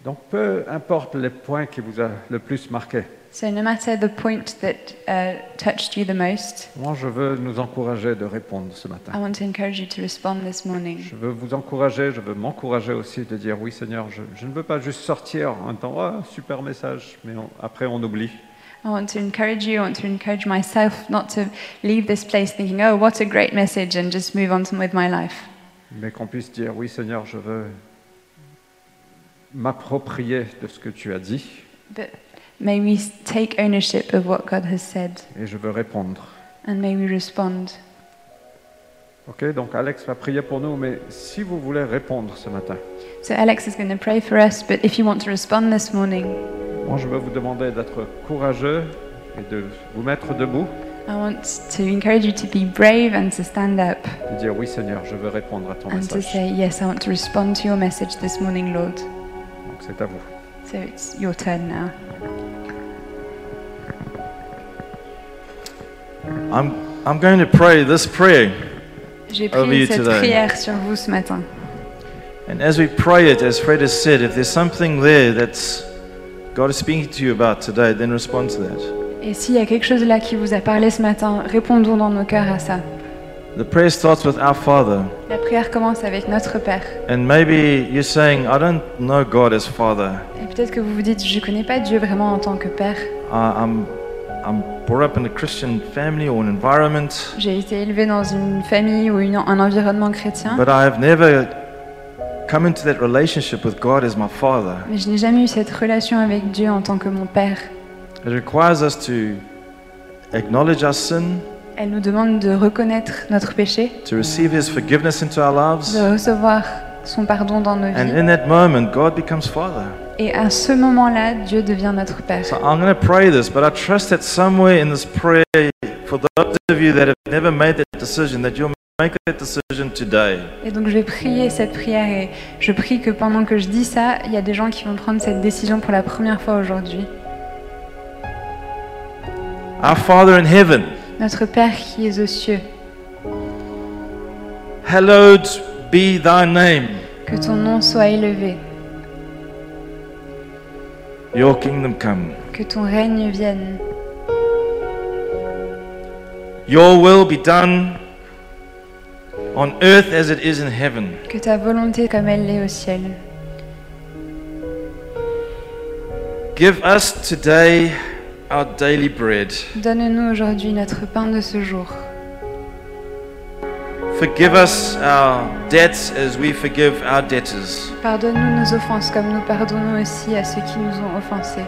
Donc peu importe les points qui vous a le plus marqué. So, no matter the point that uh, touched you the most, Moi, je veux nous encourager de répondre ce I matin. want to encourage you to respond this morning. Je veux vous encourager, je veux m'encourager aussi de dire oui Seigneur, je, je ne veux pas juste sortir en temps oh, super message, mais on- après on oublie. I want to encourage you, I want to encourage myself not to leave this place thinking, oh, what a great message, and just move on with my life. mais qu'on puisse dire oui Seigneur, je veux m'approprier de ce que tu as dit But may we take ownership of what God has said, et je veux répondre. and may we respond. Ok, donc Alex va prier pour nous, mais si vous voulez répondre ce matin, So, Alex is going to pray for us, but if you want to respond this morning, moi je veux vous demander d'être courageux et de vous mettre debout, I want to encourage you to be brave and to stand up de dire oui Seigneur, je veux répondre à ton and to message. say, Yes, I want to respond to your message this morning, Lord. Donc c'est à vous. So, it's your turn now. I'm I'm going to pray this prayer. J'ai Over you prié cette today. prière sur vous ce matin. And as we pray it, as Fred has said, if there's something there that's God is speaking to you about today, then respond to that. Et s'il y a quelque chose là qui vous a parlé ce matin, répondons dans nos cœurs à ça. The prayer starts with Our Father. La prière commence avec notre Père. And maybe you're saying, I don't know God as Father. Et peut-être que vous vous dites, je ne connais pas Dieu vraiment en tant que Père. I, I'm, I'm brought up in a Christian family or an environment, J'ai été élevé dans une famille ou une- un environnement chrétien, but I have never come into that relationship with God as my Father. mais je n'ai jamais eu cette relation avec Dieu en tant que mon Père. It requires us to acknowledge our sin, Elle nous demande de reconnaître notre péché, to receive His forgiveness into our lives. de recevoir son pardon dans nos And vies. in that moment, God becomes Father. Et à ce moment-là, Dieu devient notre Père. So I'm going to pray this, but I trust that somewhere in this prayer, for those of you that have never made that decision, that you'll make that decision today. Et donc je vais prier cette prière et je prie que pendant que je dis ça, il y a des gens qui vont prendre cette décision pour la première fois aujourd'hui. Our Father in heaven, Notre Père qui est aux cieux, hallowed be thy name. que ton nom soit élevé, Your kingdom come. que ton règne vienne, Your will be done on earth as it is in heaven. que ta volonté comme elle l'est au ciel. Give us today our daily bread. Donne-nous aujourd'hui notre pain de ce jour. Forgive us our debts as we forgive our debtors. Pardonne-nous nos offenses comme nous pardonnons aussi à ceux qui nous ont offensés.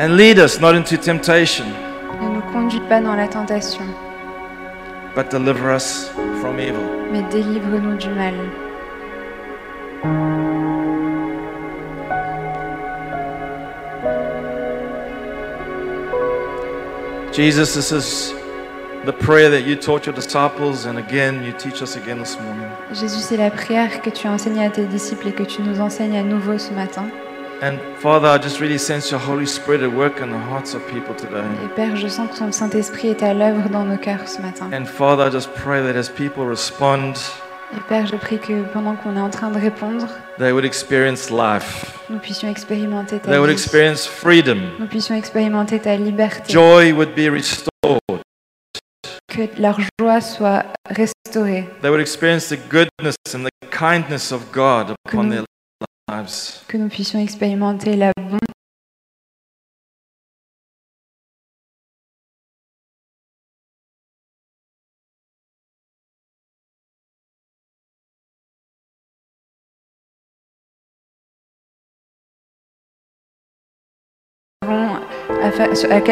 And lead us not into temptation, Ne nous conduis pas dans la tentation, but deliver us from evil. mais délivre-nous du mal. Jesus, this is the prayer that you taught your disciples, and again, you teach us again this morning. Jésus, c'est la prière que tu as enseignée à tes disciples et que tu nous enseignes à nouveau ce matin. And Father, I just really sense your Holy Spirit at work in the hearts of people today. Et Père, je sens que ton Saint-Esprit est à l'œuvre dans nos cœurs ce matin. And Father, I just pray that as people respond, Et Père, je prie que pendant qu'on est en train de répondre, they would experience life. nous puissions expérimenter ta They would vie. experience freedom. Nous puissions expérimenter ta liberté. Joy would be restored. Que leur joie soit restaurée. They would experience the goodness and the kindness of God upon their lives. Que nous puissions expérimenter la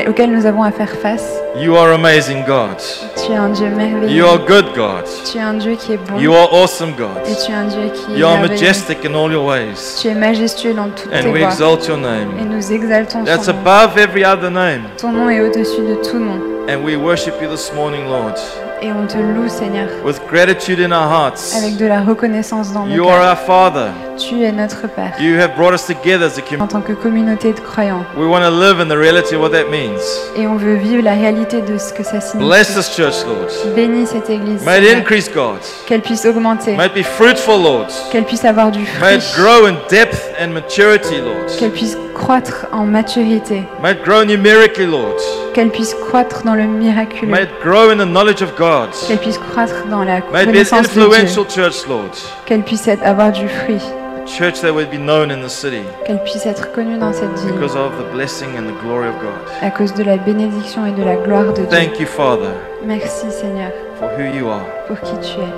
auquel nous avons à faire face. You are amazing, God. Tu es un Dieu merveilleux. You are good, God. Tu es un Dieu qui est bon. You are awesome, God. Et tu es un Dieu qui est You are majestic in all your ways. Tu es majestueux dans toutes And tes we voies. exalt your Et name. nous exaltons That's nom. above every other name. Ton nom est au-dessus de tout nom. And we worship you this morning, Lord, Et on te loue, Seigneur, with gratitude in our hearts. avec de la reconnaissance dans nos You are cœurs. our Father. Tu es notre Père. You have brought us together as a En community. tant que communauté de croyants. We want to live in the reality of what that means. Et on veut vivre la réalité de ce que ça signifie. Bless this church, Lord. Bénis cette église. May it increase, God. Qu'elle puisse augmenter. May it be fruitful, Lord. Qu'elle puisse avoir du May it fruit. grow in depth and maturity, Lord. Qu'elle puisse croître en maturité. May it grow numerically, Lord. Qu'elle puisse croître dans le miraculeux. May it grow in the knowledge of God. Qu'elle puisse croître dans la May it be an connaissance de Dieu. influential church, Lord. Qu'elle puisse être- avoir du fruit. A church that would be known in the city Qu'elle puisse être connue dans cette ville. because of the blessing and the glory of God. À cause de la bénédiction et de la gloire de Dieu. Thank you, Father, Merci Seigneur for who you are. pour qui tu es.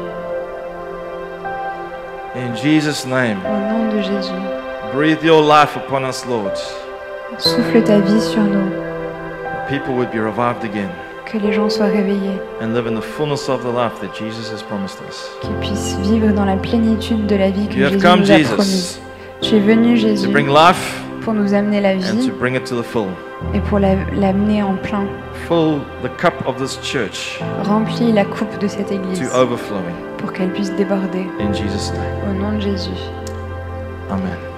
In Jesus' name, Au nom de Jésus, breathe your life upon us, Lord. souffle ta vie sur nous. That people would be revived again Que les gens soient réveillés. and live in the fullness of the life that Jesus has promised us. Qu'ils puissent vivre dans la plénitude de la vie que You Jésus come, nous a Jesus, promise. Tu es venu to Jésus bring life pour nous amener la and vie to bring it to the full. et pour la- l'amener en plein. The cup of this church Remplis la coupe de cette to église overflowing. pour qu'elle puisse déborder. In Jesus' name. Au nom de Jésus. Amen.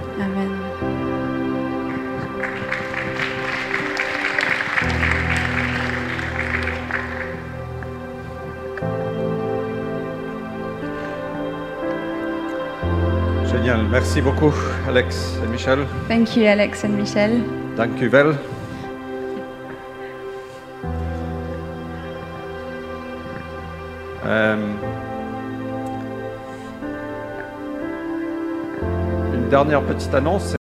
Merci beaucoup, Alex et Michel. Thank you, Alex and Michel. Dank u wel. Euh, une dernière petite annonce.